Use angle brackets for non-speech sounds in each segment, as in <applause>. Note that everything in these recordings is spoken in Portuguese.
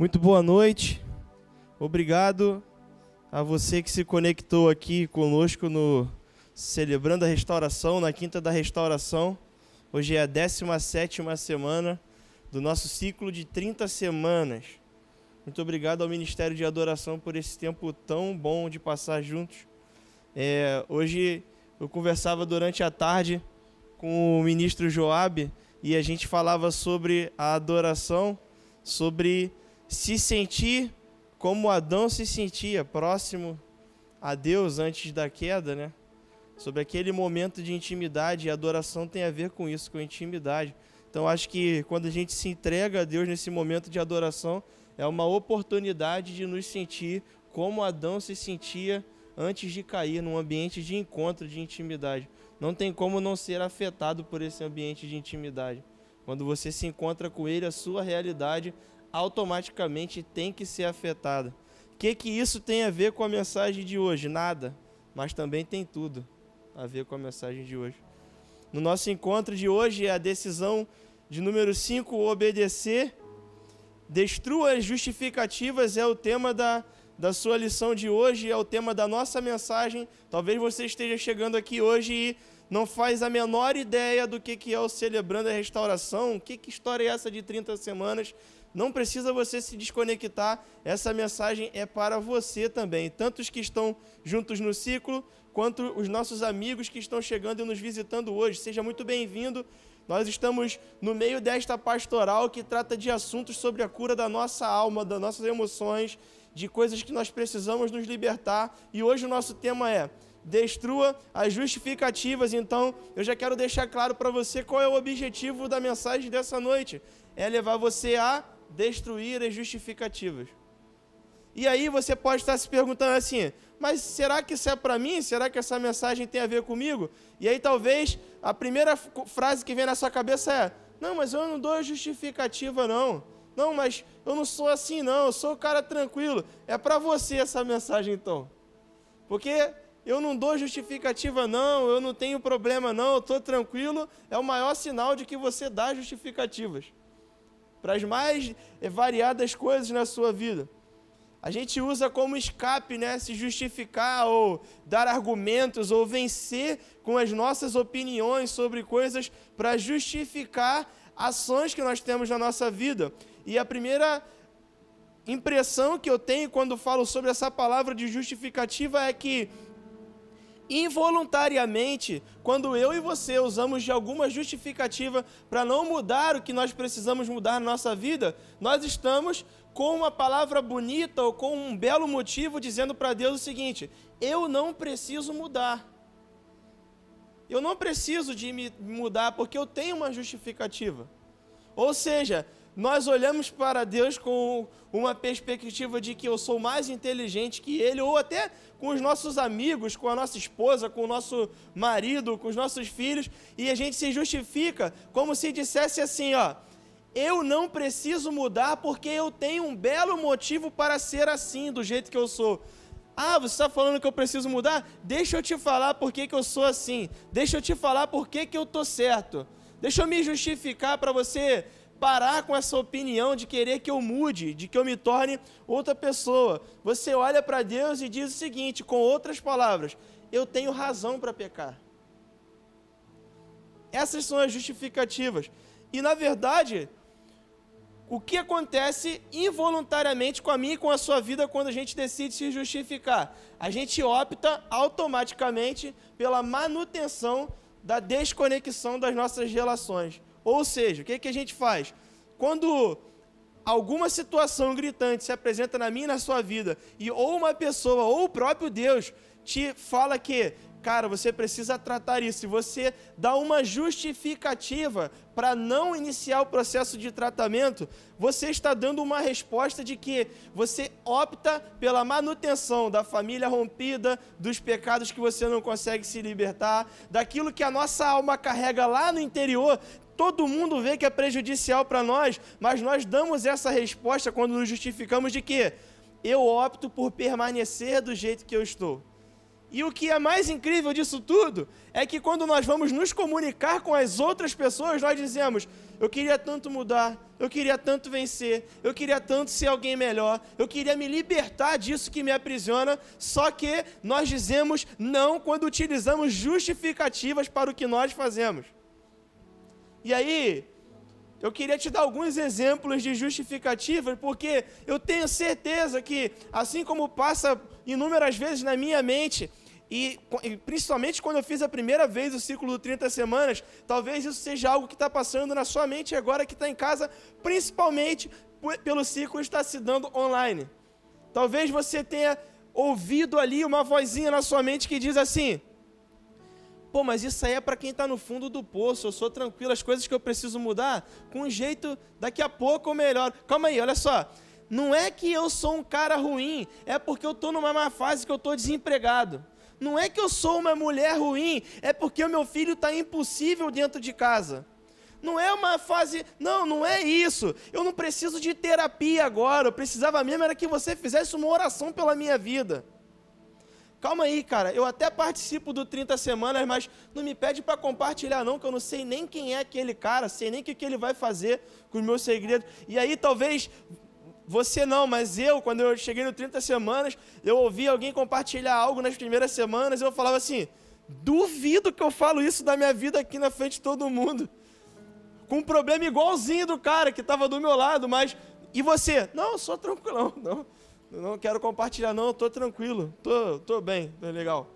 Muito boa noite. Obrigado a você que se conectou aqui conosco no Celebrando a Restauração, na Quinta da Restauração. Hoje é a 17 semana do nosso ciclo de 30 semanas. Muito obrigado ao Ministério de Adoração por esse tempo tão bom de passar juntos. É, hoje eu conversava durante a tarde com o ministro Joab e a gente falava sobre a adoração, sobre se sentir como Adão se sentia próximo a Deus antes da queda, né? Sobre aquele momento de intimidade, e adoração tem a ver com isso, com intimidade. Então acho que quando a gente se entrega a Deus nesse momento de adoração, é uma oportunidade de nos sentir como Adão se sentia antes de cair num ambiente de encontro, de intimidade. Não tem como não ser afetado por esse ambiente de intimidade. Quando você se encontra com ele, a sua realidade automaticamente tem que ser afetada. O que, que isso tem a ver com a mensagem de hoje? Nada, mas também tem tudo a ver com a mensagem de hoje. No nosso encontro de hoje, a decisão de número 5, obedecer. Destrua as justificativas é o tema da, da sua lição de hoje, é o tema da nossa mensagem. Talvez você esteja chegando aqui hoje e não faz a menor ideia do que, que é o Celebrando a Restauração, que, que história é essa de 30 semanas. Não precisa você se desconectar, essa mensagem é para você também, tanto os que estão juntos no ciclo, quanto os nossos amigos que estão chegando e nos visitando hoje. Seja muito bem-vindo. Nós estamos no meio desta pastoral que trata de assuntos sobre a cura da nossa alma, das nossas emoções, de coisas que nós precisamos nos libertar. E hoje o nosso tema é destrua as justificativas. Então, eu já quero deixar claro para você qual é o objetivo da mensagem dessa noite: é levar você a destruir as justificativas. E aí você pode estar se perguntando assim: mas será que isso é para mim? Será que essa mensagem tem a ver comigo? E aí talvez a primeira frase que vem na sua cabeça é: não, mas eu não dou justificativa não. Não, mas eu não sou assim não, eu sou o cara tranquilo. É para você essa mensagem então. Porque eu não dou justificativa não, eu não tenho problema não, eu estou tranquilo, é o maior sinal de que você dá justificativas para as mais variadas coisas na sua vida. A gente usa como escape, né, se justificar ou dar argumentos ou vencer com as nossas opiniões sobre coisas para justificar ações que nós temos na nossa vida. E a primeira impressão que eu tenho quando falo sobre essa palavra de justificativa é que involuntariamente, quando eu e você usamos de alguma justificativa para não mudar o que nós precisamos mudar na nossa vida, nós estamos com uma palavra bonita ou com um belo motivo dizendo para Deus o seguinte: eu não preciso mudar. Eu não preciso de me mudar porque eu tenho uma justificativa. Ou seja, nós olhamos para Deus com uma perspectiva de que eu sou mais inteligente que Ele, ou até com os nossos amigos, com a nossa esposa, com o nosso marido, com os nossos filhos, e a gente se justifica como se dissesse assim: ó, eu não preciso mudar porque eu tenho um belo motivo para ser assim, do jeito que eu sou. Ah, você está falando que eu preciso mudar? Deixa eu te falar por que, que eu sou assim. Deixa eu te falar por que, que eu estou certo. Deixa eu me justificar para você parar com essa opinião de querer que eu mude, de que eu me torne outra pessoa. Você olha para Deus e diz o seguinte, com outras palavras: eu tenho razão para pecar. Essas são as justificativas. E na verdade, o que acontece involuntariamente com a minha e com a sua vida quando a gente decide se justificar? A gente opta automaticamente pela manutenção da desconexão das nossas relações. Ou seja, o que, que a gente faz? Quando alguma situação gritante se apresenta na minha e na sua vida, e ou uma pessoa, ou o próprio Deus, te fala que, cara, você precisa tratar isso, e você dá uma justificativa para não iniciar o processo de tratamento, você está dando uma resposta de que você opta pela manutenção da família rompida, dos pecados que você não consegue se libertar, daquilo que a nossa alma carrega lá no interior, todo mundo vê que é prejudicial para nós, mas nós damos essa resposta quando nos justificamos de que eu opto por permanecer do jeito que eu estou. E o que é mais incrível disso tudo é que quando nós vamos nos comunicar com as outras pessoas, nós dizemos: Eu queria tanto mudar, eu queria tanto vencer, eu queria tanto ser alguém melhor, eu queria me libertar disso que me aprisiona, só que nós dizemos não quando utilizamos justificativas para o que nós fazemos. E aí, eu queria te dar alguns exemplos de justificativas, porque eu tenho certeza que, assim como passa inúmeras vezes na minha mente, e, principalmente quando eu fiz a primeira vez o ciclo de 30 semanas, talvez isso seja algo que está passando na sua mente agora que está em casa, principalmente pelo ciclo estar se dando online. Talvez você tenha ouvido ali uma vozinha na sua mente que diz assim: Pô, mas isso aí é para quem está no fundo do poço, eu sou tranquilo, as coisas que eu preciso mudar, com jeito daqui a pouco ou melhor. Calma aí, olha só. Não é que eu sou um cara ruim, é porque eu estou numa má fase que eu estou desempregado. Não é que eu sou uma mulher ruim, é porque o meu filho está impossível dentro de casa. Não é uma fase. Não, não é isso. Eu não preciso de terapia agora. Eu precisava mesmo era que você fizesse uma oração pela minha vida. Calma aí, cara. Eu até participo do 30 semanas, mas não me pede para compartilhar, não, que eu não sei nem quem é aquele cara, sei nem o que, que ele vai fazer com os meus segredos. E aí talvez você não, mas eu, quando eu cheguei no 30 semanas, eu ouvi alguém compartilhar algo nas primeiras semanas, eu falava assim: duvido que eu falo isso da minha vida aqui na frente de todo mundo. Com um problema igualzinho do cara que estava do meu lado, mas. E você? Não, eu sou tranquilão, <laughs> não. Não quero compartilhar, não, estou tranquilo, tô, tô bem, tô legal.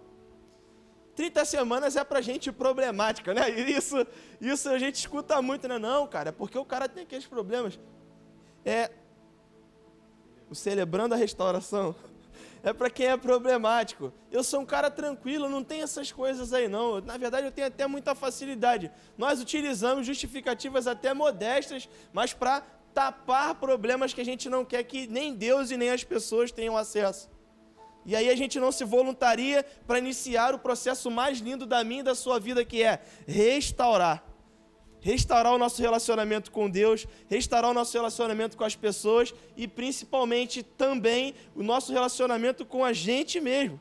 30 semanas é pra gente problemática, né? <laughs> Isso, isso a gente escuta muito, né? Não, cara, é porque o cara tem aqueles problemas. É, o celebrando a restauração, <laughs> é para quem é problemático. Eu sou um cara tranquilo, não tem essas coisas aí não. Na verdade, eu tenho até muita facilidade. Nós utilizamos justificativas até modestas, mas para tapar problemas que a gente não quer que nem Deus e nem as pessoas tenham acesso. E aí a gente não se voluntaria para iniciar o processo mais lindo da minha e da sua vida, que é restaurar restaurar o nosso relacionamento com Deus, restaurar o nosso relacionamento com as pessoas e principalmente também o nosso relacionamento com a gente mesmo,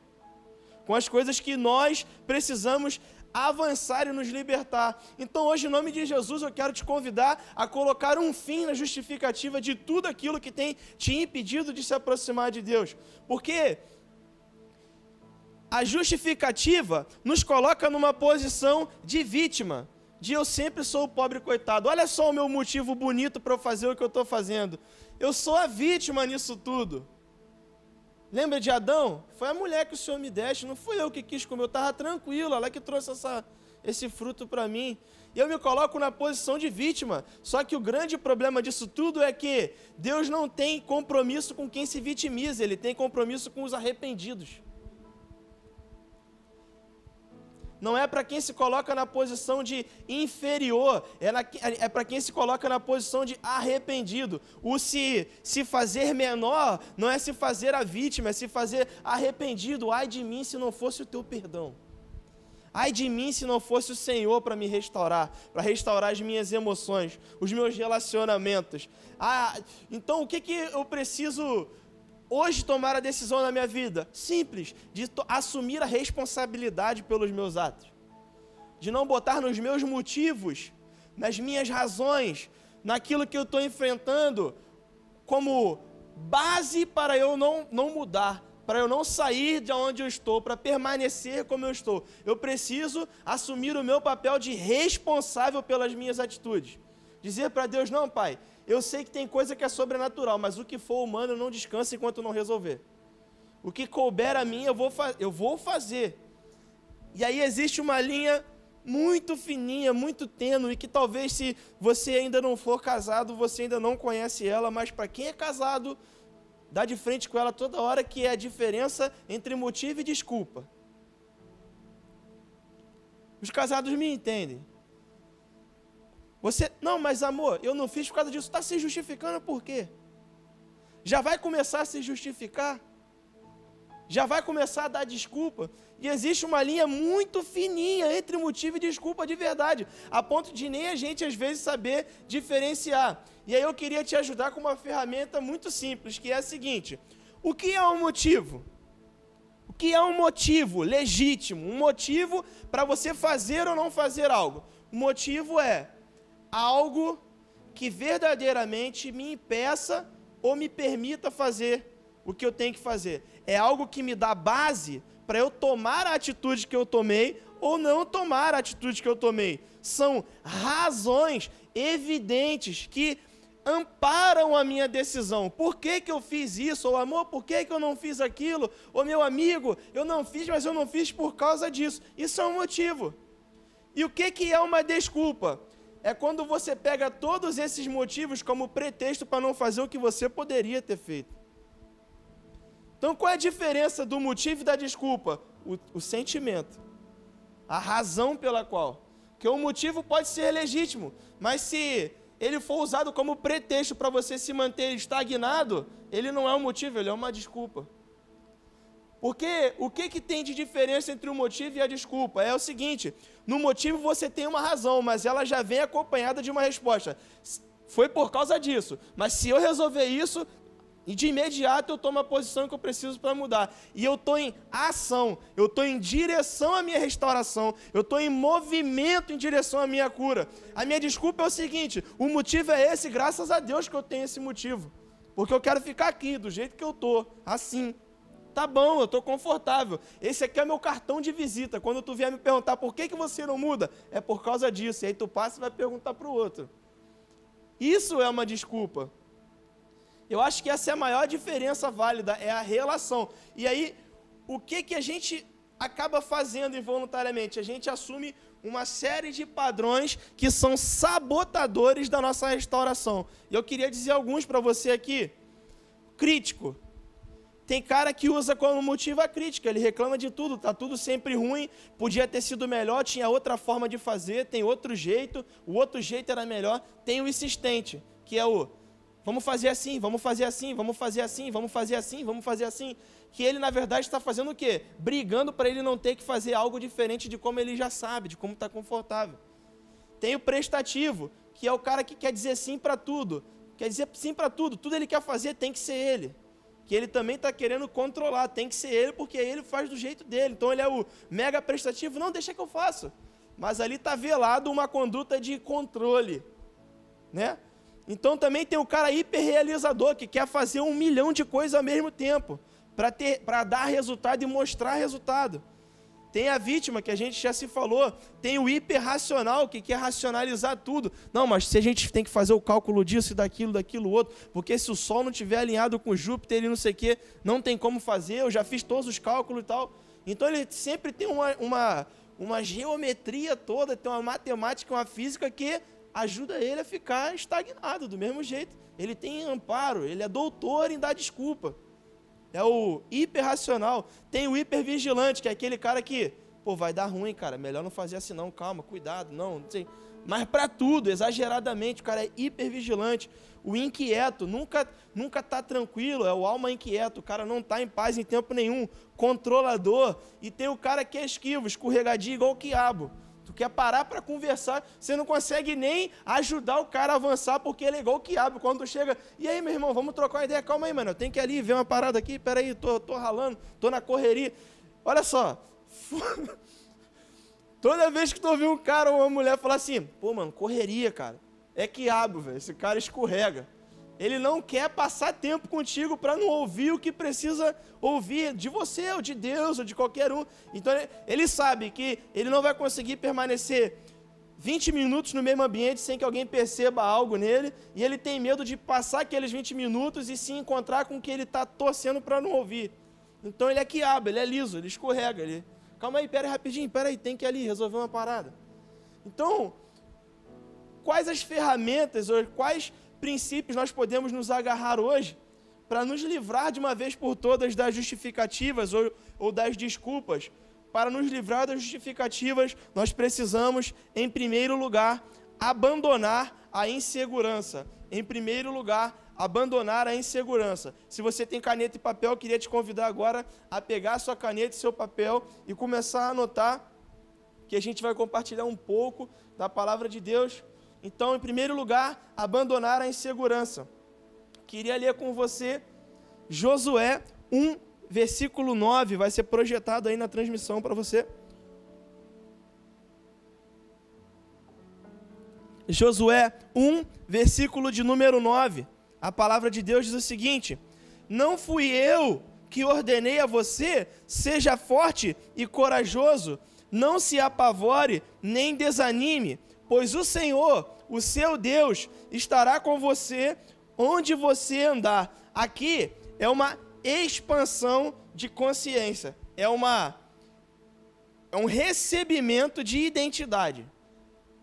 com as coisas que nós precisamos avançar e nos libertar. Então, hoje, em nome de Jesus, eu quero te convidar a colocar um fim na justificativa de tudo aquilo que tem te impedido de se aproximar de Deus. Porque a justificativa nos coloca numa posição de vítima de eu sempre sou o pobre coitado. Olha só o meu motivo bonito para eu fazer o que eu estou fazendo. Eu sou a vítima nisso tudo. Lembra de Adão? Foi a mulher que o Senhor me deste, não fui eu que quis comer, eu estava tranquilo, ela que trouxe essa, esse fruto para mim. E eu me coloco na posição de vítima. Só que o grande problema disso tudo é que Deus não tem compromisso com quem se vitimiza, ele tem compromisso com os arrependidos. Não é para quem se coloca na posição de inferior, é, é para quem se coloca na posição de arrependido. O se, se fazer menor não é se fazer a vítima, é se fazer arrependido. Ai de mim se não fosse o teu perdão. Ai de mim se não fosse o Senhor para me restaurar, para restaurar as minhas emoções, os meus relacionamentos. Ah, então o que, que eu preciso hoje tomar a decisão na minha vida? Simples, de assumir a responsabilidade pelos meus atos. De não botar nos meus motivos, nas minhas razões, naquilo que eu estou enfrentando, como base para eu não, não mudar, para eu não sair de onde eu estou, para permanecer como eu estou. Eu preciso assumir o meu papel de responsável pelas minhas atitudes. Dizer para Deus: não, Pai, eu sei que tem coisa que é sobrenatural, mas o que for humano não descansa enquanto não resolver. O que couber a mim, eu vou, eu vou fazer. E aí existe uma linha muito fininha, muito tênue, que talvez se você ainda não for casado, você ainda não conhece ela, mas para quem é casado, dá de frente com ela toda hora, que é a diferença entre motivo e desculpa. Os casados me entendem. Você, não, mas amor, eu não fiz por causa disso. Está se justificando por quê? Já vai começar a se justificar? Já vai começar a dar desculpa? E existe uma linha muito fininha entre motivo e desculpa de verdade, a ponto de nem a gente às vezes saber diferenciar. E aí eu queria te ajudar com uma ferramenta muito simples, que é a seguinte: o que é um motivo? O que é um motivo legítimo? Um motivo para você fazer ou não fazer algo? O motivo é algo que verdadeiramente me impeça ou me permita fazer o que eu tenho que fazer. É algo que me dá base para eu tomar a atitude que eu tomei ou não tomar a atitude que eu tomei. São razões evidentes que amparam a minha decisão. Por que, que eu fiz isso? Ou amor, por que, que eu não fiz aquilo? Ou meu amigo, eu não fiz, mas eu não fiz por causa disso. Isso é um motivo. E o que, que é uma desculpa? É quando você pega todos esses motivos como pretexto para não fazer o que você poderia ter feito. Então, qual é a diferença do motivo e da desculpa? O, o sentimento, a razão pela qual. Que o motivo pode ser legítimo, mas se ele for usado como pretexto para você se manter estagnado, ele não é um motivo, ele é uma desculpa. Porque o que, que tem de diferença entre o motivo e a desculpa? É o seguinte: no motivo você tem uma razão, mas ela já vem acompanhada de uma resposta. Foi por causa disso, mas se eu resolver isso, de imediato eu tomo a posição que eu preciso para mudar. E eu estou em ação, eu estou em direção à minha restauração, eu estou em movimento em direção à minha cura. A minha desculpa é o seguinte: o motivo é esse, graças a Deus que eu tenho esse motivo. Porque eu quero ficar aqui, do jeito que eu estou, assim. Tá bom, eu estou confortável. Esse aqui é meu cartão de visita. Quando tu vier me perguntar por que, que você não muda, é por causa disso. E aí tu passa e vai perguntar para o outro. Isso é uma desculpa. Eu acho que essa é a maior diferença válida, é a relação. E aí, o que, que a gente acaba fazendo involuntariamente? A gente assume uma série de padrões que são sabotadores da nossa restauração. E eu queria dizer alguns para você aqui. Crítico. Tem cara que usa como motivo a crítica, ele reclama de tudo, tá tudo sempre ruim, podia ter sido melhor, tinha outra forma de fazer, tem outro jeito, o outro jeito era melhor. Tem o insistente, que é o Vamos fazer assim, vamos fazer assim, vamos fazer assim, vamos fazer assim, vamos fazer assim. Que ele, na verdade, está fazendo o quê? Brigando para ele não ter que fazer algo diferente de como ele já sabe, de como está confortável. Tem o prestativo, que é o cara que quer dizer sim para tudo. Quer dizer sim para tudo. Tudo ele quer fazer tem que ser ele. Que ele também está querendo controlar. Tem que ser ele, porque ele faz do jeito dele. Então ele é o mega prestativo. Não, deixa que eu faço. Mas ali está velado uma conduta de controle. Né? Então também tem o cara hiperrealizador que quer fazer um milhão de coisas ao mesmo tempo para dar resultado e mostrar resultado. Tem a vítima, que a gente já se falou. Tem o hiperracional, que quer racionalizar tudo. Não, mas se a gente tem que fazer o cálculo disso daquilo, daquilo outro, porque se o Sol não estiver alinhado com Júpiter e não sei o quê, não tem como fazer, eu já fiz todos os cálculos e tal. Então ele sempre tem uma, uma, uma geometria toda, tem uma matemática, uma física que ajuda ele a ficar estagnado do mesmo jeito. Ele tem amparo, ele é doutor em dar desculpa. É o hiperracional. Tem o hipervigilante, que é aquele cara que, pô, vai dar ruim, cara, melhor não fazer assim não, calma, cuidado, não, não sei. Mas para tudo, exageradamente, o cara é hipervigilante. O inquieto nunca nunca tá tranquilo, é o alma inquieto, o cara não tá em paz em tempo nenhum, controlador. E tem o cara que é esquivo, escorregadio igual o quiabo. Tu quer parar para conversar, você não consegue nem ajudar o cara a avançar, porque ele é igual o quiabo. Quando tu chega, e aí, meu irmão, vamos trocar uma ideia? Calma aí, mano, eu tenho que ir ali ver uma parada aqui, peraí, tô, tô ralando, tô na correria. Olha só, <laughs> toda vez que tu ouvir um cara ou uma mulher falar assim, pô, mano, correria, cara, é quiabo, velho, esse cara escorrega. Ele não quer passar tempo contigo para não ouvir o que precisa ouvir de você, ou de Deus, ou de qualquer um. Então ele sabe que ele não vai conseguir permanecer 20 minutos no mesmo ambiente sem que alguém perceba algo nele, e ele tem medo de passar aqueles 20 minutos e se encontrar com o que ele está torcendo para não ouvir. Então ele é quiabo, ele é liso, ele escorrega. Ele... Calma aí, pera aí rapidinho, pera aí, tem que ir ali resolver uma parada. Então, quais as ferramentas, ou quais princípios nós podemos nos agarrar hoje para nos livrar de uma vez por todas das justificativas ou, ou das desculpas? Para nos livrar das justificativas, nós precisamos, em primeiro lugar, abandonar a insegurança. Em primeiro lugar, abandonar a insegurança. Se você tem caneta e papel, eu queria te convidar agora a pegar sua caneta e seu papel e começar a anotar que a gente vai compartilhar um pouco da palavra de Deus então, em primeiro lugar, abandonar a insegurança. Queria ler com você Josué 1, versículo 9, vai ser projetado aí na transmissão para você. Josué 1, versículo de número 9. A palavra de Deus diz o seguinte: Não fui eu que ordenei a você, seja forte e corajoso, não se apavore nem desanime, pois o Senhor, o seu Deus, estará com você onde você andar. Aqui é uma expansão de consciência, é uma é um recebimento de identidade.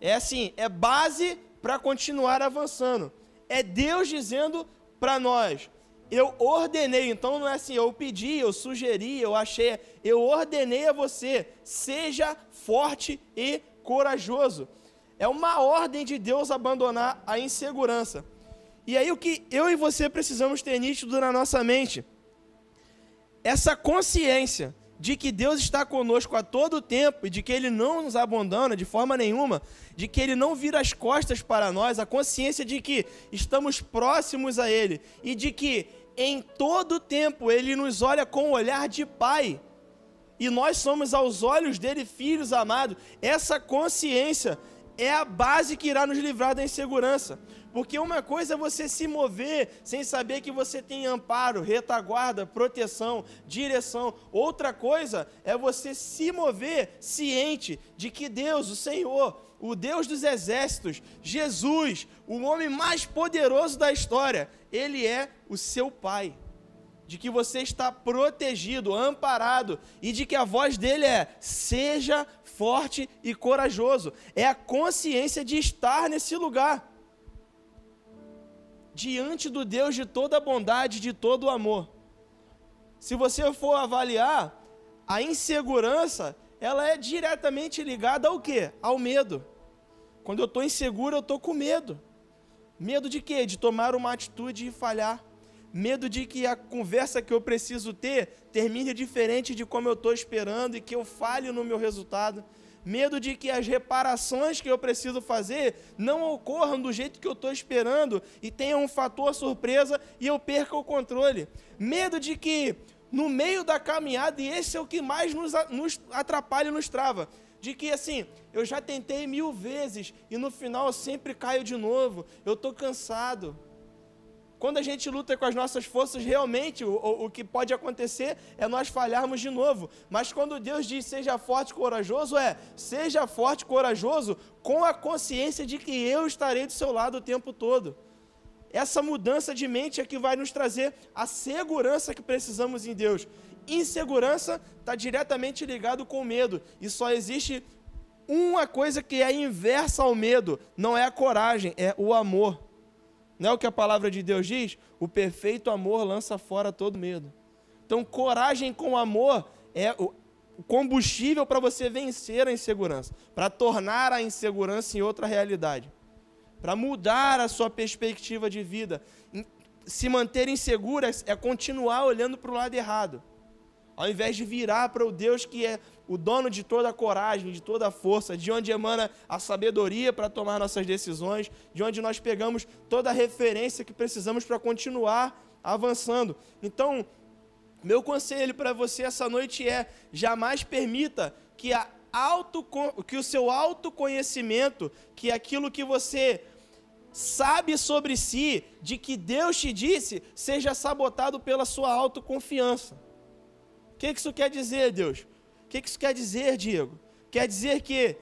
É assim, é base para continuar avançando. É Deus dizendo para nós: eu ordenei, então não é assim, eu pedi, eu sugeri, eu achei, eu ordenei a você, seja forte e corajoso. É uma ordem de Deus abandonar a insegurança. E aí o que eu e você precisamos ter nítido na nossa mente, essa consciência de que Deus está conosco a todo tempo e de que Ele não nos abandona de forma nenhuma, de que Ele não vira as costas para nós, a consciência de que estamos próximos a Ele e de que em todo tempo Ele nos olha com o olhar de Pai e nós somos aos olhos dele filhos amados. Essa consciência é a base que irá nos livrar da insegurança. Porque uma coisa é você se mover sem saber que você tem amparo, retaguarda, proteção, direção. Outra coisa é você se mover ciente de que Deus, o Senhor, o Deus dos exércitos, Jesus, o homem mais poderoso da história, ele é o seu Pai. De que você está protegido, amparado, e de que a voz dele é: seja forte e corajoso. É a consciência de estar nesse lugar diante do Deus de toda a bondade, de todo o amor. Se você for avaliar, a insegurança, ela é diretamente ligada ao quê? Ao medo. Quando eu estou inseguro, eu estou com medo. Medo de quê? De tomar uma atitude e falhar. Medo de que a conversa que eu preciso ter termine diferente de como eu estou esperando e que eu falhe no meu resultado medo de que as reparações que eu preciso fazer não ocorram do jeito que eu estou esperando e tenha um fator surpresa e eu perca o controle, medo de que no meio da caminhada, e esse é o que mais nos, nos atrapalha e nos trava, de que assim, eu já tentei mil vezes e no final eu sempre caio de novo, eu estou cansado. Quando a gente luta com as nossas forças, realmente o, o, que pode acontecer é nós falharmos de novo. Mas quando Deus diz seja forte e corajoso, é seja forte e corajoso com a consciência de que eu estarei do seu lado o tempo todo. Essa mudança de mente é que vai nos trazer a segurança que precisamos em Deus. Insegurança está diretamente ligado com medo. E só existe uma coisa que é inversa ao medo: não é a coragem, é o amor. Não é o que a palavra de Deus diz? O perfeito amor lança fora todo medo. Então, coragem com amor é o combustível para você vencer a insegurança, para tornar a insegurança em outra realidade, para mudar a sua perspectiva de vida. Se manter insegura é continuar olhando para o lado errado, ao invés de virar para o Deus que é o dono de toda a coragem, de toda a força, de onde emana a sabedoria para tomar nossas decisões, de onde nós pegamos toda a referência que precisamos para continuar avançando. Então, meu conselho para você essa noite é: jamais permita que, a auto, que o seu autoconhecimento, que aquilo que você sabe sobre si, de que Deus te disse, seja sabotado pela sua autoconfiança. O que isso quer dizer, Deus? que isso quer dizer, Diego? Quer dizer que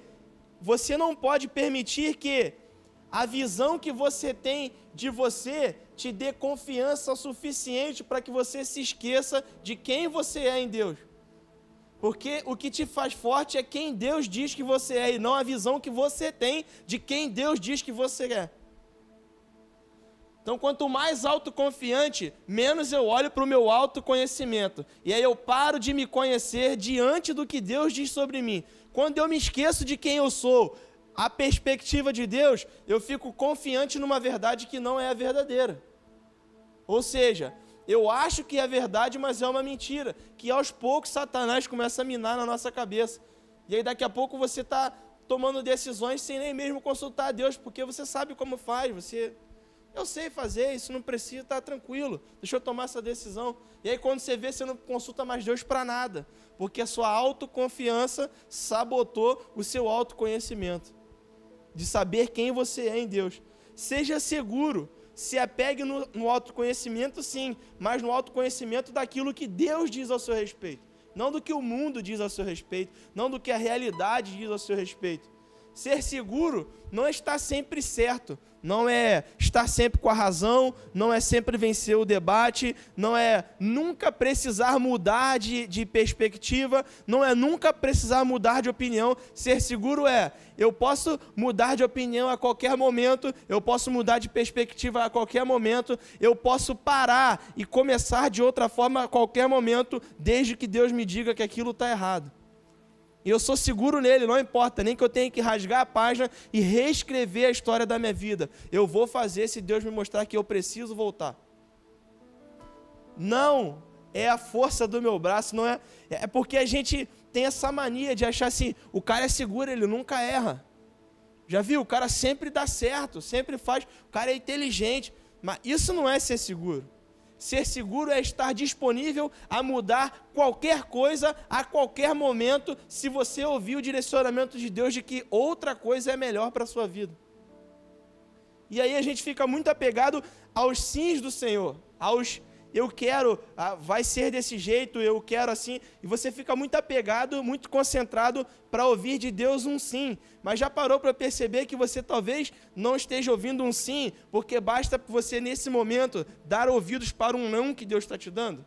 você não pode permitir que a visão que você tem de você te dê confiança suficiente para que você se esqueça de quem você é em Deus. Porque o que te faz forte é quem Deus diz que você é e não a visão que você tem de quem Deus diz que você é. Então, quanto mais autoconfiante, menos eu olho para o meu autoconhecimento. E aí eu paro de me conhecer diante do que Deus diz sobre mim. Quando eu me esqueço de quem eu sou, a perspectiva de Deus, eu fico confiante numa verdade que não é a verdadeira. Ou seja, eu acho que é verdade, mas é uma mentira. Que aos poucos Satanás começa a minar na nossa cabeça. E aí daqui a pouco você está tomando decisões sem nem mesmo consultar a Deus, porque você sabe como faz, você eu sei fazer, isso não precisa, está tranquilo. Deixa eu tomar essa decisão. E aí, quando você vê, você não consulta mais Deus para nada, porque a sua autoconfiança sabotou o seu autoconhecimento. de saber quem você é em Deus. Seja seguro, se apegue no, no autoconhecimento, sim, mas no autoconhecimento daquilo que Deus diz ao seu respeito. Não do que o mundo diz ao seu respeito, não do que a realidade diz ao seu respeito. Ser seguro não é estar sempre certo, não é estar sempre com a razão, não é sempre vencer o debate, não é nunca precisar mudar de, de perspectiva, não é nunca precisar mudar de opinião. Ser seguro é eu posso mudar de opinião a qualquer momento, eu posso mudar de perspectiva a qualquer momento, eu posso parar e começar de outra forma a qualquer momento, desde que Deus me diga que aquilo está errado. E eu sou seguro nele, não importa, nem que eu tenha que rasgar a página e reescrever a história da minha vida. Eu vou fazer se Deus me mostrar que eu preciso voltar. Não é a força do meu braço, não é. É porque a gente tem essa mania de achar assim: o cara é seguro, ele nunca erra. Já viu? O cara sempre dá certo, sempre faz. O cara é inteligente. Mas isso não é ser seguro. Ser seguro é estar disponível a mudar qualquer coisa a qualquer momento, se você ouvir o direcionamento de Deus de que outra coisa é melhor para a sua vida. E aí a gente fica muito apegado aos sims do Senhor, aos eu quero, ah, vai ser desse jeito, eu quero assim, e você fica muito apegado, muito concentrado para ouvir de Deus um sim, mas já parou para perceber que você talvez não esteja ouvindo um sim, porque basta você nesse momento dar ouvidos para um não que Deus está te dando?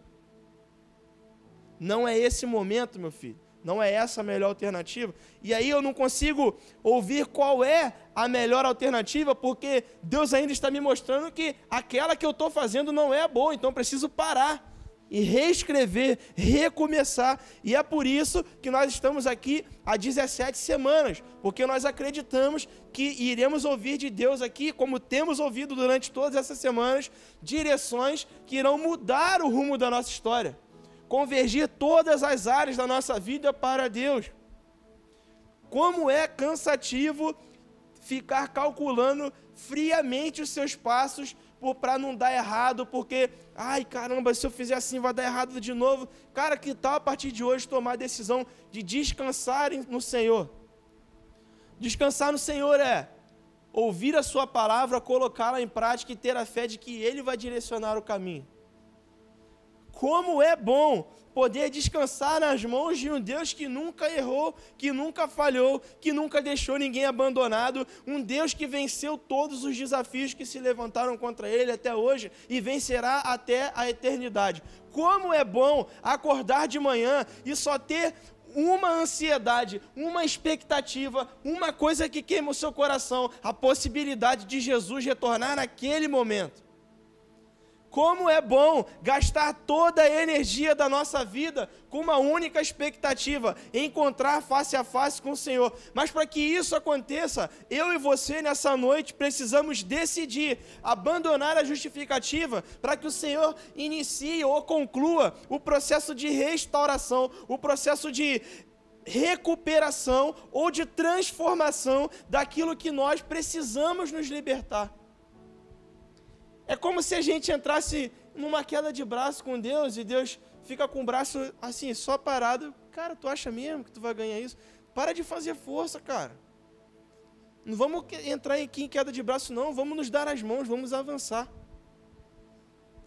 Não é esse momento, meu filho. Não é essa a melhor alternativa? E aí eu não consigo ouvir qual é a melhor alternativa, porque Deus ainda está me mostrando que aquela que eu estou fazendo não é boa, então preciso parar e reescrever, recomeçar. E é por isso que nós estamos aqui há 17 semanas, porque nós acreditamos que iremos ouvir de Deus aqui, como temos ouvido durante todas essas semanas, direções que irão mudar o rumo da nossa história convergir todas as áreas da nossa vida para Deus. Como é cansativo ficar calculando friamente os seus passos para não dar errado, porque, ai caramba, se eu fizer assim vai dar errado de novo. Cara, que tal a partir de hoje tomar a decisão de descansar no Senhor? Descansar no Senhor é ouvir a Sua palavra, colocá-la em prática e ter a fé de que Ele vai direcionar o caminho. Como é bom poder descansar nas mãos de um Deus que nunca errou, que nunca falhou, que nunca deixou ninguém abandonado, um Deus que venceu todos os desafios que se levantaram contra ele até hoje e vencerá até a eternidade. Como é bom acordar de manhã e só ter uma ansiedade, uma expectativa, uma coisa que queima o seu coração, a possibilidade de Jesus retornar naquele momento. Como é bom gastar toda a energia da nossa vida com uma única expectativa, encontrar face a face com o Senhor. Mas para que isso aconteça, eu e você nessa noite precisamos decidir abandonar a justificativa para que o Senhor inicie ou conclua o processo de restauração, o processo de recuperação ou de transformação daquilo que nós precisamos nos libertar. É como se a gente entrasse numa queda de braço com Deus e Deus fica com o braço assim, só parado. Cara, tu acha mesmo que tu vai ganhar isso? Para de fazer força, cara. Não vamos entrar aqui em queda de braço, não. Vamos nos dar as mãos, vamos avançar.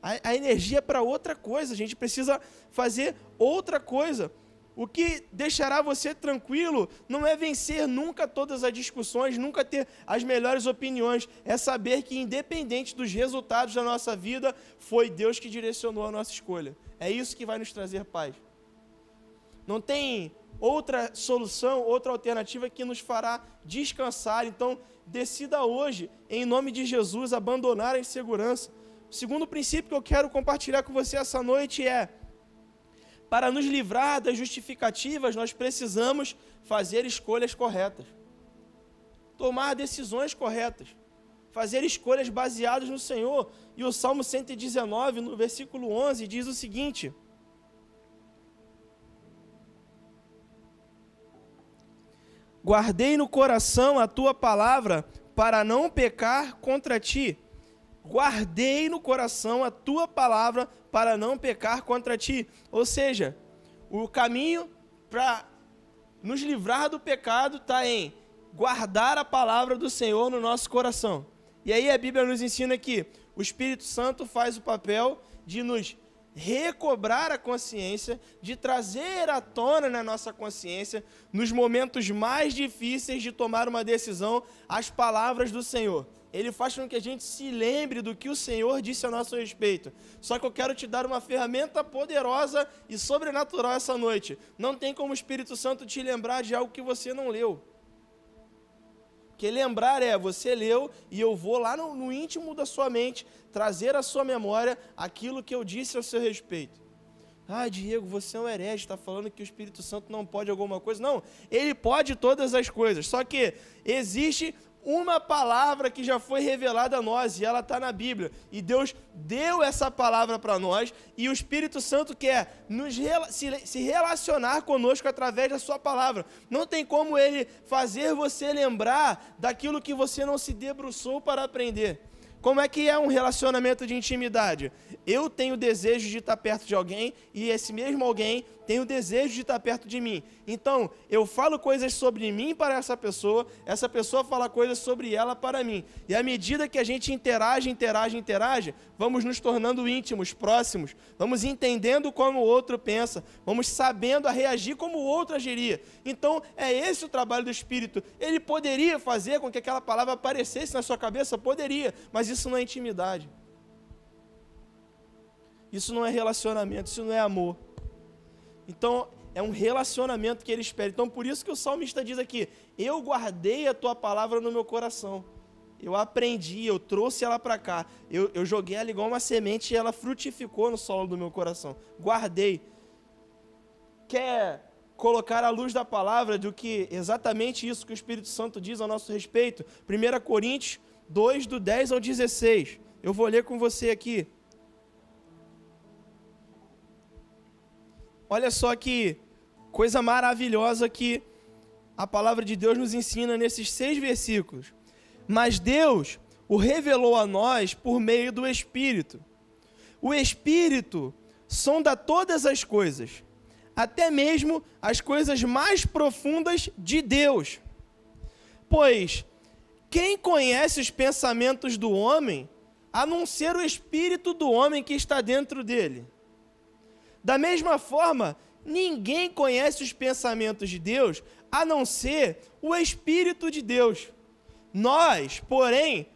A, a energia é para outra coisa. A gente precisa fazer outra coisa. O que deixará você tranquilo não é vencer nunca todas as discussões, nunca ter as melhores opiniões, é saber que, independente dos resultados da nossa vida, foi Deus que direcionou a nossa escolha. É isso que vai nos trazer paz. Não tem outra solução, outra alternativa que nos fará descansar. Então, decida hoje, em nome de Jesus, abandonar a insegurança. O segundo princípio que eu quero compartilhar com você essa noite é para nos livrar das justificativas, nós precisamos fazer escolhas corretas. Tomar decisões corretas. Fazer escolhas baseadas no Senhor. E o Salmo 119, no versículo 11, diz o seguinte: Guardei no coração a tua palavra para não pecar contra ti guardei no coração a tua palavra para não pecar contra ti. Ou seja, o caminho para nos livrar do pecado está em guardar a palavra do Senhor no nosso coração. E aí a Bíblia nos ensina que o Espírito Santo faz o papel de nos recobrar a consciência, de trazer à tona na nossa consciência, nos momentos mais difíceis de tomar uma decisão, as palavras do Senhor. Ele faz com que a gente se lembre do que o Senhor disse a nosso respeito. Só que eu quero te dar uma ferramenta poderosa e sobrenatural essa noite. Não tem como o Espírito Santo te lembrar de algo que você não leu. Porque lembrar é, você leu e eu vou lá no, no íntimo da sua mente trazer à sua memória aquilo que eu disse a seu respeito. Ah, Diego, você é um herege, está falando que o Espírito Santo não pode alguma coisa. Não, ele pode todas as coisas. Só que existe uma palavra que já foi revelada a nós e ela está na Bíblia. E Deus deu essa palavra para nós e o Espírito Santo quer nos, se relacionar conosco através da Sua palavra. Não tem como Ele fazer você lembrar daquilo que você não se debruçou para aprender. Como é que é um relacionamento de intimidade? Eu tenho desejo de estar perto de alguém e esse mesmo alguém tem o desejo de estar perto de mim. Então, eu falo coisas sobre mim para essa pessoa, essa pessoa fala coisas sobre ela para mim. E à medida que a gente interage, interage, interage, vamos nos tornando íntimos, próximos, vamos entendendo como o outro pensa, vamos sabendo a reagir como o outro agiria. Então, é esse o trabalho do Espírito. Ele poderia fazer com que aquela palavra aparecesse na sua cabeça? Poderia, mas isso não é intimidade. Isso não é relacionamento, isso não é amor. Então, é um relacionamento que ele espera. Então, por isso que o salmista diz aqui: Eu guardei a tua palavra no meu coração. Eu aprendi, eu trouxe ela para cá. Eu, eu joguei ela igual uma semente e ela frutificou no solo do meu coração. Guardei. Quer colocar à luz da palavra do que exatamente isso que o Espírito Santo diz ao nosso respeito? 1 Coríntios 2, do 10 ao 16. Eu vou ler com você aqui. Olha só que coisa maravilhosa que a palavra de Deus nos ensina nesses seis versículos. Mas Deus o revelou a nós por meio do Espírito. O Espírito sonda todas as coisas, até mesmo as coisas mais profundas de Deus. Pois quem conhece os pensamentos do homem, a não ser o espírito do homem que está dentro dele? Da mesma forma, ninguém conhece os pensamentos de Deus a não ser o Espírito de Deus. Nós, porém,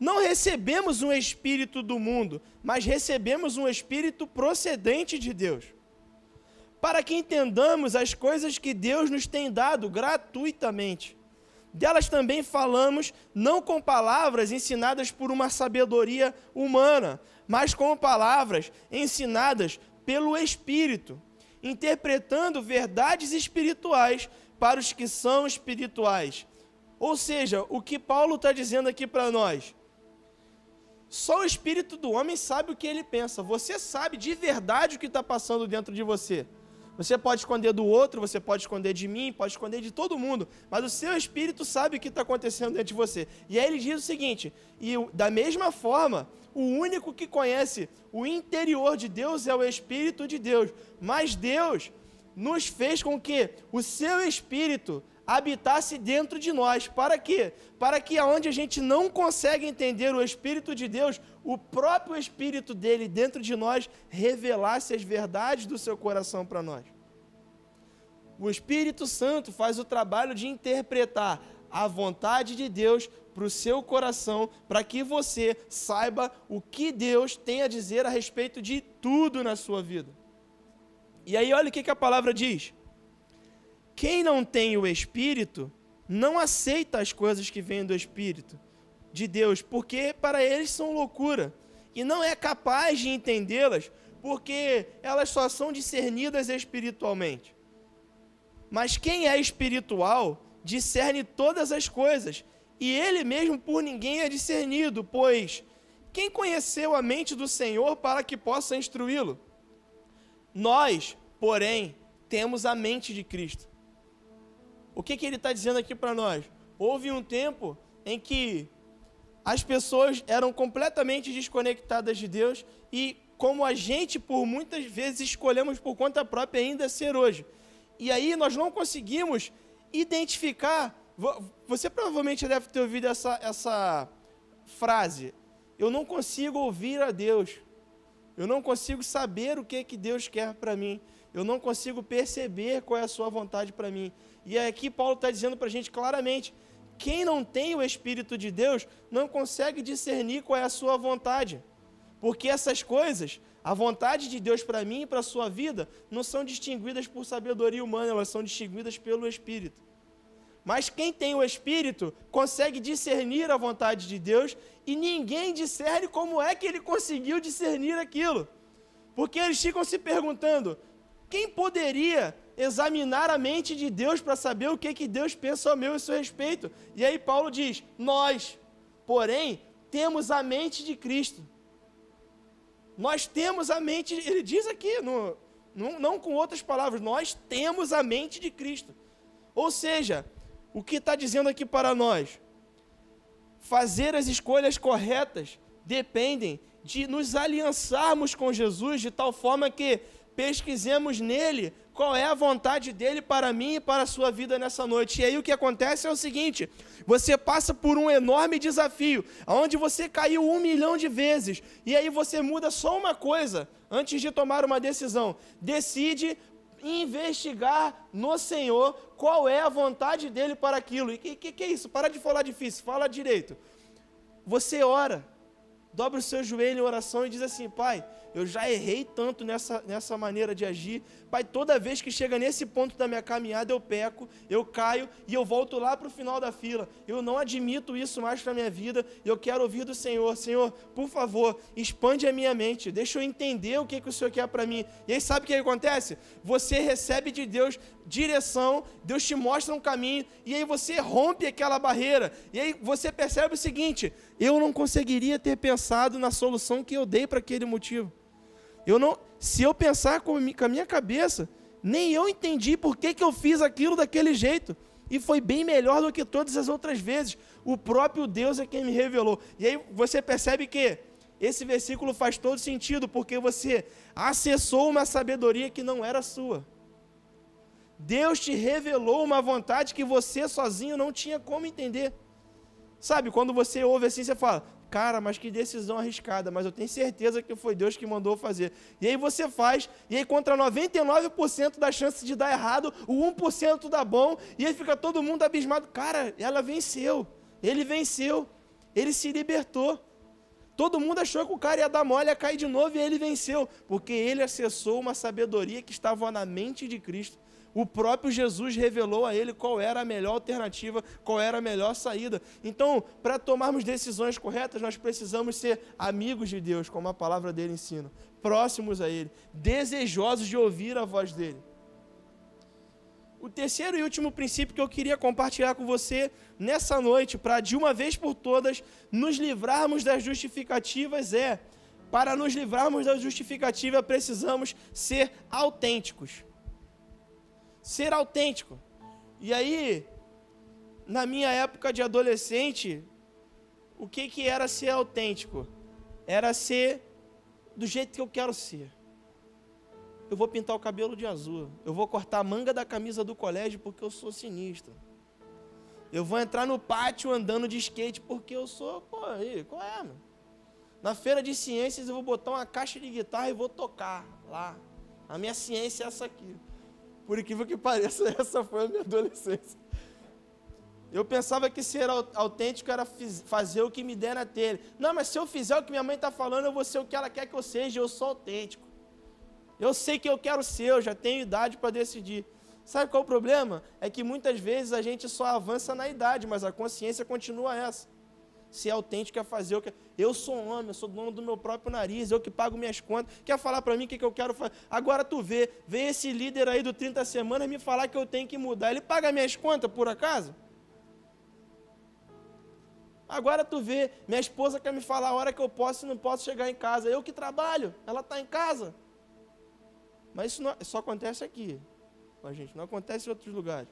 não recebemos um espírito do mundo, mas recebemos um espírito procedente de Deus. Para que entendamos as coisas que Deus nos tem dado gratuitamente. Delas também falamos, não com palavras ensinadas por uma sabedoria humana, mas com palavras ensinadas pelo Espírito, interpretando verdades espirituais para os que são espirituais. Ou seja, o que Paulo está dizendo aqui para nós? Só o espírito do homem sabe o que ele pensa. Você sabe de verdade o que está passando dentro de você. Você pode esconder do outro, você pode esconder de mim, pode esconder de todo mundo, mas o seu espírito sabe o que está acontecendo dentro de você. E aí ele diz o seguinte: e da mesma forma, o único que conhece o interior de Deus é o Espírito de Deus. Mas Deus nos fez com que o seu Espírito habitasse dentro de nós. Para quê? Para que aonde a gente não consegue entender o Espírito de Deus, o próprio Espírito dele dentro de nós revelasse as verdades do seu coração para nós. O Espírito Santo faz o trabalho de interpretar a vontade de Deus para o seu coração, para que você saiba o que Deus tem a dizer a respeito de tudo na sua vida. E aí, olha o que, que a palavra diz. Quem não tem o Espírito não aceita as coisas que vêm do Espírito de Deus, porque para eles são loucura, e não é capaz de entendê-las, porque elas só são discernidas espiritualmente. Mas quem é espiritual discerne todas as coisas, e ele mesmo por ninguém é discernido, pois quem conheceu a mente do Senhor para que possa instruí-lo? Nós, porém, temos a mente de Cristo. O que, que ele está dizendo aqui para nós? Houve um tempo em que as pessoas eram completamente desconectadas de Deus e como a gente por muitas vezes escolhemos por conta própria ainda ser hoje. E aí nós não conseguimos identificar Você provavelmente deve ter ouvido essa, essa frase: Eu não consigo ouvir a Deus. Eu não consigo saber o que, que Deus quer para mim. Eu não consigo perceber qual é a sua vontade para mim. E aqui Paulo está dizendo para a gente claramente: quem não tem o Espírito de Deus não consegue discernir qual é a sua vontade. Porque essas coisas, a vontade de Deus para mim e para a sua vida, não são distinguidas por sabedoria humana, elas são distinguidas pelo Espírito. Mas quem tem o Espírito consegue discernir a vontade de Deus e ninguém discerne como é que ele conseguiu discernir aquilo. Porque eles ficam se perguntando: quem poderia examinar a mente de Deus para saber o que, que Deus pensa ao meu e seu respeito? E aí Paulo diz: nós, porém, temos a mente de Cristo. Nós temos a mente, ele diz aqui, no, não, não com outras palavras, nós temos a mente de Cristo. Ou seja, o que está dizendo aqui para nós? Fazer as escolhas corretas dependem de nos aliançarmos com Jesus de tal forma que pesquisemos nele qual é a vontade dele para mim e para a sua vida nessa noite. E aí o que acontece é o seguinte: você passa por um enorme desafio, onde você caiu um milhão de vezes, e aí você muda só uma coisa antes de tomar uma decisão. Decide investigar no Senhor qual é a vontade dele para aquilo. E o que, que é isso? Para de falar difícil, fala direito. Você ora, dobra o seu joelho em oração e diz assim: Pai, eu já errei tanto nessa, nessa maneira de agir. Pai, toda vez que chega nesse ponto da minha caminhada, eu peco, eu caio e eu volto lá para o final da fila. Eu não admito isso mais para minha vida. Eu quero ouvir do Senhor. Senhor, por favor, expande a minha mente. Deixa eu entender o que, que o Senhor quer para mim. E aí, sabe o que acontece? Você recebe de Deus direção, Deus te mostra um caminho, e aí você rompe aquela barreira. E aí você percebe o seguinte: eu não conseguiria ter pensado na solução que eu dei para aquele motivo. Eu não, se eu pensar com a minha cabeça, nem eu entendi por que, que eu fiz aquilo daquele jeito. E foi bem melhor do que todas as outras vezes. O próprio Deus é quem me revelou. E aí você percebe que esse versículo faz todo sentido, porque você acessou uma sabedoria que não era sua. Deus te revelou uma vontade que você sozinho não tinha como entender. Sabe, quando você ouve assim, você fala: Cara, mas que decisão arriscada, mas eu tenho certeza que foi Deus que mandou fazer. E aí você faz, e aí contra 99% da chance de dar errado, o 1% dá bom, e aí fica todo mundo abismado. Cara, ela venceu, ele venceu, ele se libertou. Todo mundo achou que o cara ia dar mole, ia cair de novo, e ele venceu, porque ele acessou uma sabedoria que estava na mente de Cristo. O próprio Jesus revelou a ele qual era a melhor alternativa, qual era a melhor saída. Então, para tomarmos decisões corretas, nós precisamos ser amigos de Deus, como a palavra dele ensina, próximos a ele, desejosos de ouvir a voz dele. O terceiro e último princípio que eu queria compartilhar com você nessa noite, para de uma vez por todas nos livrarmos das justificativas, é: para nos livrarmos da justificativa, precisamos ser autênticos ser autêntico. E aí, na minha época de adolescente, o que, que era ser autêntico? Era ser do jeito que eu quero ser. Eu vou pintar o cabelo de azul. Eu vou cortar a manga da camisa do colégio porque eu sou sinistro. Eu vou entrar no pátio andando de skate porque eu sou. Pô, aí, qual é, mano? Na feira de ciências eu vou botar uma caixa de guitarra e vou tocar lá. A minha ciência é essa aqui. Por incrível que pareça, <laughs> essa foi a minha adolescência. Eu pensava que ser autêntico era fazer o que me der na telha. Não, mas se eu fizer o que minha mãe está falando, eu vou ser o que ela quer que eu seja. Eu sou autêntico. Eu sei que eu quero ser, eu já tenho idade para decidir. Sabe qual é o problema? É que muitas vezes a gente só avança na idade, mas a consciência continua essa ser autêntico, é fazer o que. Eu sou homem, eu sou dono do meu próprio nariz, eu que pago minhas contas. Quer falar para mim o que, que eu quero fazer? Agora tu vê, vem esse líder aí do 30 semanas me falar que eu tenho que mudar. Ele paga minhas contas, por acaso? Agora tu vê, minha esposa quer me falar a hora que eu posso e não posso chegar em casa. Eu que trabalho, ela está em casa. Mas isso não, só acontece aqui, a gente, não acontece em outros lugares.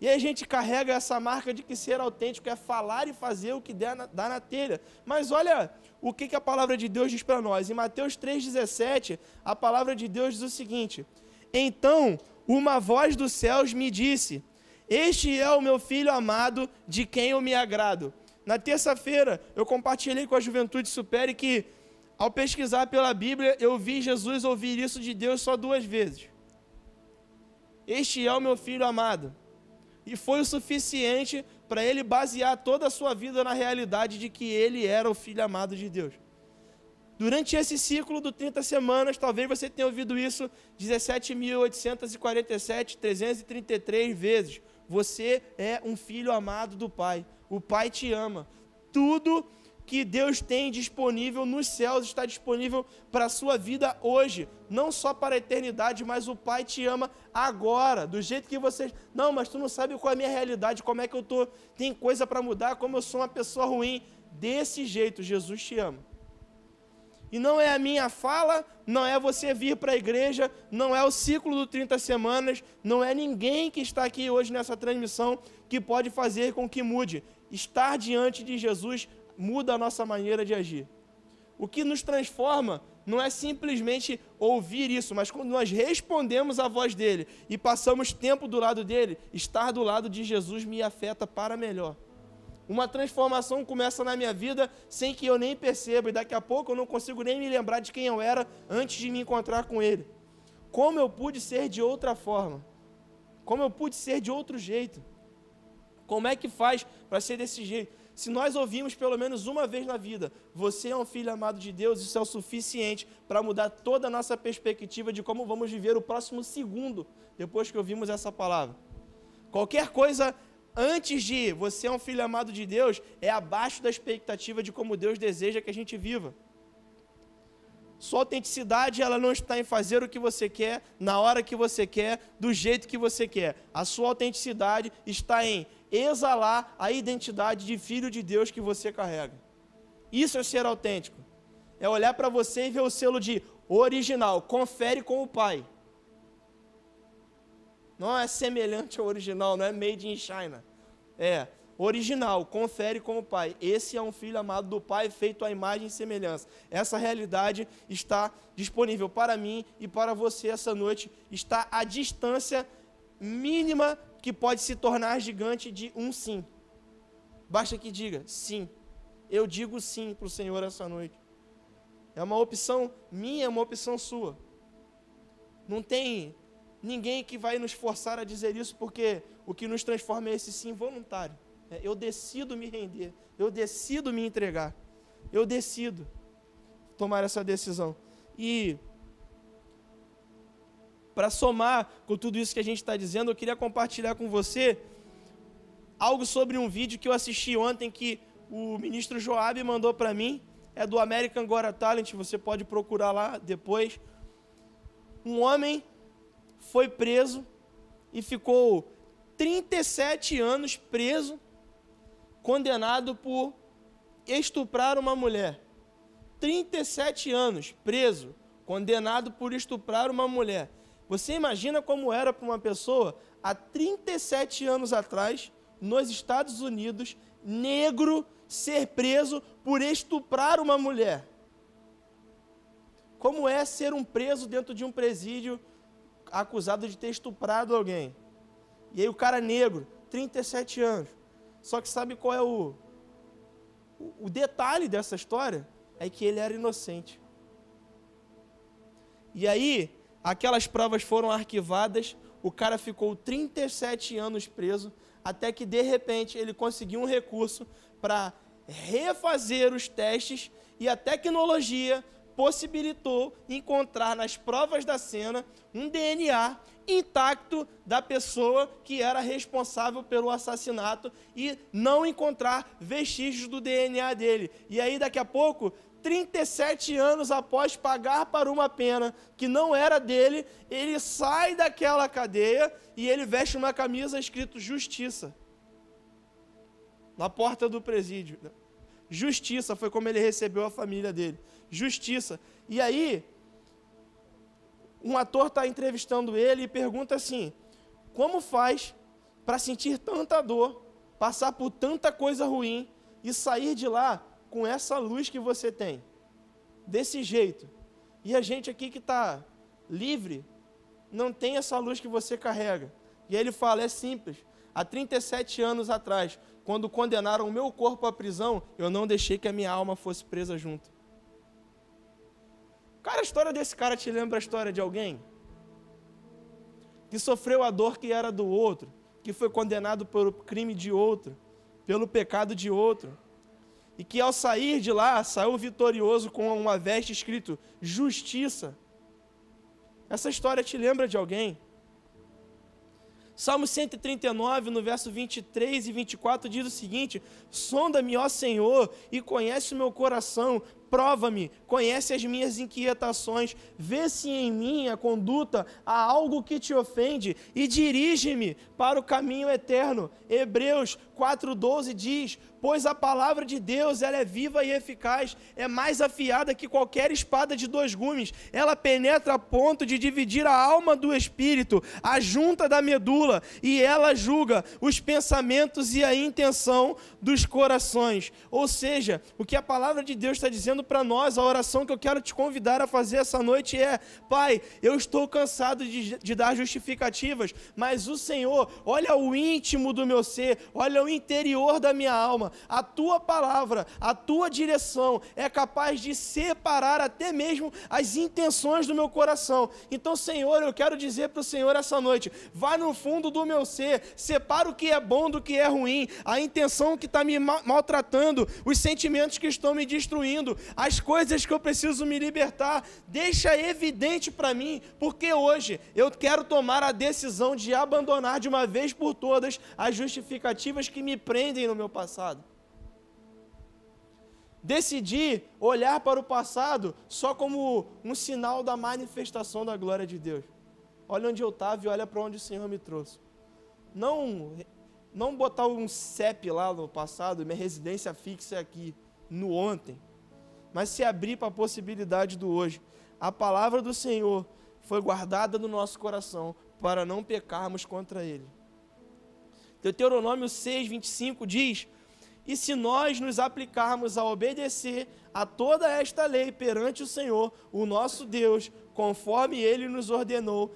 E a gente carrega essa marca de que ser autêntico é falar e fazer o que dá na, dá na telha. Mas olha o que, que a palavra de Deus diz para nós. Em Mateus 3,17, a palavra de Deus diz o seguinte: Então uma voz dos céus me disse: Este é o meu filho amado, de quem eu me agrado. Na terça-feira, eu compartilhei com a Juventude Supere que, ao pesquisar pela Bíblia, eu vi Jesus ouvir isso de Deus só duas vezes. Este é o meu filho amado. E foi o suficiente para ele basear toda a sua vida na realidade de que ele era o filho amado de Deus. Durante esse ciclo do 30 semanas, talvez você tenha ouvido isso 17.847, 333 vezes. Você é um filho amado do Pai. O Pai te ama. Tudo que Deus tem disponível nos céus está disponível para a sua vida hoje, não só para a eternidade, mas o Pai te ama agora, do jeito que você. Não, mas tu não sabe qual é a minha realidade, como é que eu tô, tem coisa para mudar, como eu sou uma pessoa ruim. Desse jeito, Jesus te ama. E não é a minha fala, não é você vir para a igreja, não é o ciclo do 30 semanas, não é ninguém que está aqui hoje nessa transmissão que pode fazer com que mude. Estar diante de Jesus muda a nossa maneira de agir. O que nos transforma não é simplesmente ouvir isso, mas quando nós respondemos à voz dele e passamos tempo do lado dele, estar do lado de Jesus me afeta para melhor. Uma transformação começa na minha vida sem que eu nem perceba, e daqui a pouco eu não consigo nem me lembrar de quem eu era antes de me encontrar com Ele. Como eu pude ser de outra forma? Como eu pude ser de outro jeito? Como é que faz para ser desse jeito? Se nós ouvimos pelo menos uma vez na vida, você é um filho amado de Deus, isso é o suficiente para mudar toda a nossa perspectiva de como vamos viver o próximo segundo depois que ouvimos essa palavra. Qualquer coisa antes de você é um filho amado de Deus, é abaixo da expectativa de como Deus deseja que a gente viva. Sua autenticidade, ela não está em fazer o que você quer, na hora que você quer, do jeito que você quer. A sua autenticidade está em exalar a identidade de filho de Deus que você carrega. Isso é ser autêntico. É olhar para você e ver o selo de original. Confere com o Pai. Não é semelhante ao original, não é made in China. É original, confere como pai. Esse é um filho amado do pai, feito à imagem e semelhança. Essa realidade está disponível para mim e para você essa noite. Está à distância mínima que pode se tornar gigante de um sim. Basta que diga sim. Eu digo sim para o Senhor essa noite. É uma opção minha, é uma opção sua. Não tem ninguém que vai nos forçar a dizer isso, porque o que nos transforma é esse sim voluntário. É, eu decido me render, eu decido me entregar, eu decido tomar essa decisão. E para somar com tudo isso que a gente está dizendo, eu queria compartilhar com você algo sobre um vídeo que eu assisti ontem que o ministro Joab mandou para mim. É do American Got Talent, você pode procurar lá depois. Um homem foi preso e ficou 37 anos preso, condenado por estuprar uma mulher. 37 anos preso, condenado por estuprar uma mulher. Você imagina como era para uma pessoa há 37 anos atrás, nos Estados Unidos, negro, ser preso por estuprar uma mulher? Como é ser um preso dentro de um presídio acusado de ter estuprado alguém. E aí o cara negro, 37 anos. Só que sabe qual é o, o, detalhe dessa história? É que ele era inocente. E aí, aquelas provas foram arquivadas, o cara ficou 37 anos preso, até que de repente ele conseguiu um recurso para refazer os testes e a tecnologia possibilitou encontrar nas provas da cena um DNA intacto da pessoa que era responsável pelo assassinato e não encontrar vestígios do DNA dele. E aí, daqui a pouco, 37 anos após pagar para uma pena que não era dele, ele sai daquela cadeia e ele veste uma camisa escrito justiça. Na porta do presídio. Justiça foi como ele recebeu a família dele justiça. E aí, um ator está entrevistando ele e pergunta assim: como faz para sentir tanta dor, passar por tanta coisa ruim e sair de lá com essa luz que você tem? Desse jeito. E a gente aqui que está livre, não tem essa luz que você carrega. E aí ele fala: é simples. há 37 anos atrás, quando condenaram o meu corpo à prisão, eu não deixei que a minha alma fosse presa junto. Cara, a história desse cara te lembra a história de alguém? Que sofreu a dor que era do outro, que foi condenado pelo crime de outro, pelo pecado de outro. E que ao sair de lá, saiu vitorioso com uma veste escrito justiça. Essa história te lembra de alguém? Salmo 139, no verso 23 e 24, diz o seguinte: Sonda-me, ó Senhor, e conhece o meu coração, prova-me, conhece as minhas inquietações, vê se em mim a conduta há algo que te ofende e dirige-me para o caminho eterno. Hebreus 4:12 diz: pois a palavra de Deus ela é viva e eficaz, é mais afiada que qualquer espada de dois gumes. Ela penetra a ponto de dividir a alma do espírito, a junta da medula, e ela julga os pensamentos e a intenção dos corações. Ou seja, o que a palavra de Deus está dizendo para nós, a oração que eu quero te convidar a fazer essa noite é: Pai, eu estou cansado de, de dar justificativas, mas o Senhor, olha o íntimo do meu ser, olha o interior da minha alma a tua palavra, a tua direção é capaz de separar até mesmo as intenções do meu coração. Então, Senhor, eu quero dizer para o Senhor essa noite: vai no fundo do meu ser, separa o que é bom do que é ruim, a intenção que está me maltratando, os sentimentos que estão me destruindo, as coisas que eu preciso me libertar. Deixa evidente para mim, porque hoje eu quero tomar a decisão de abandonar de uma vez por todas as justificativas que me prendem no meu passado. Decidi olhar para o passado só como um sinal da manifestação da glória de Deus. Olha onde eu estava e olha para onde o Senhor me trouxe. Não, não botar um CEP lá no passado, minha residência fixa aqui, no ontem. Mas se abrir para a possibilidade do hoje. A palavra do Senhor foi guardada no nosso coração para não pecarmos contra Ele. Deuteronômio 6, 25 diz: e se nós nos aplicarmos a obedecer a toda esta lei perante o Senhor, o nosso Deus, conforme ele nos ordenou,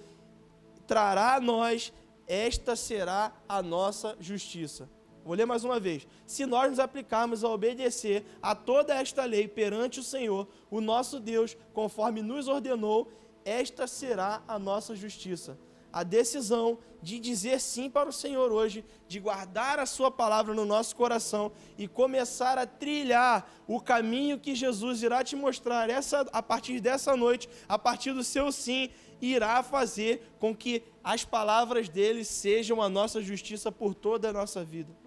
trará a nós, esta será a nossa justiça. Vou ler mais uma vez. Se nós nos aplicarmos a obedecer a toda esta lei perante o Senhor, o nosso Deus, conforme nos ordenou, esta será a nossa justiça a decisão de dizer sim para o Senhor hoje, de guardar a Sua palavra no nosso coração e começar a trilhar o caminho que Jesus irá te mostrar essa, a partir dessa noite, a partir do seu sim, irá fazer com que as palavras dele sejam a nossa justiça por toda a nossa vida.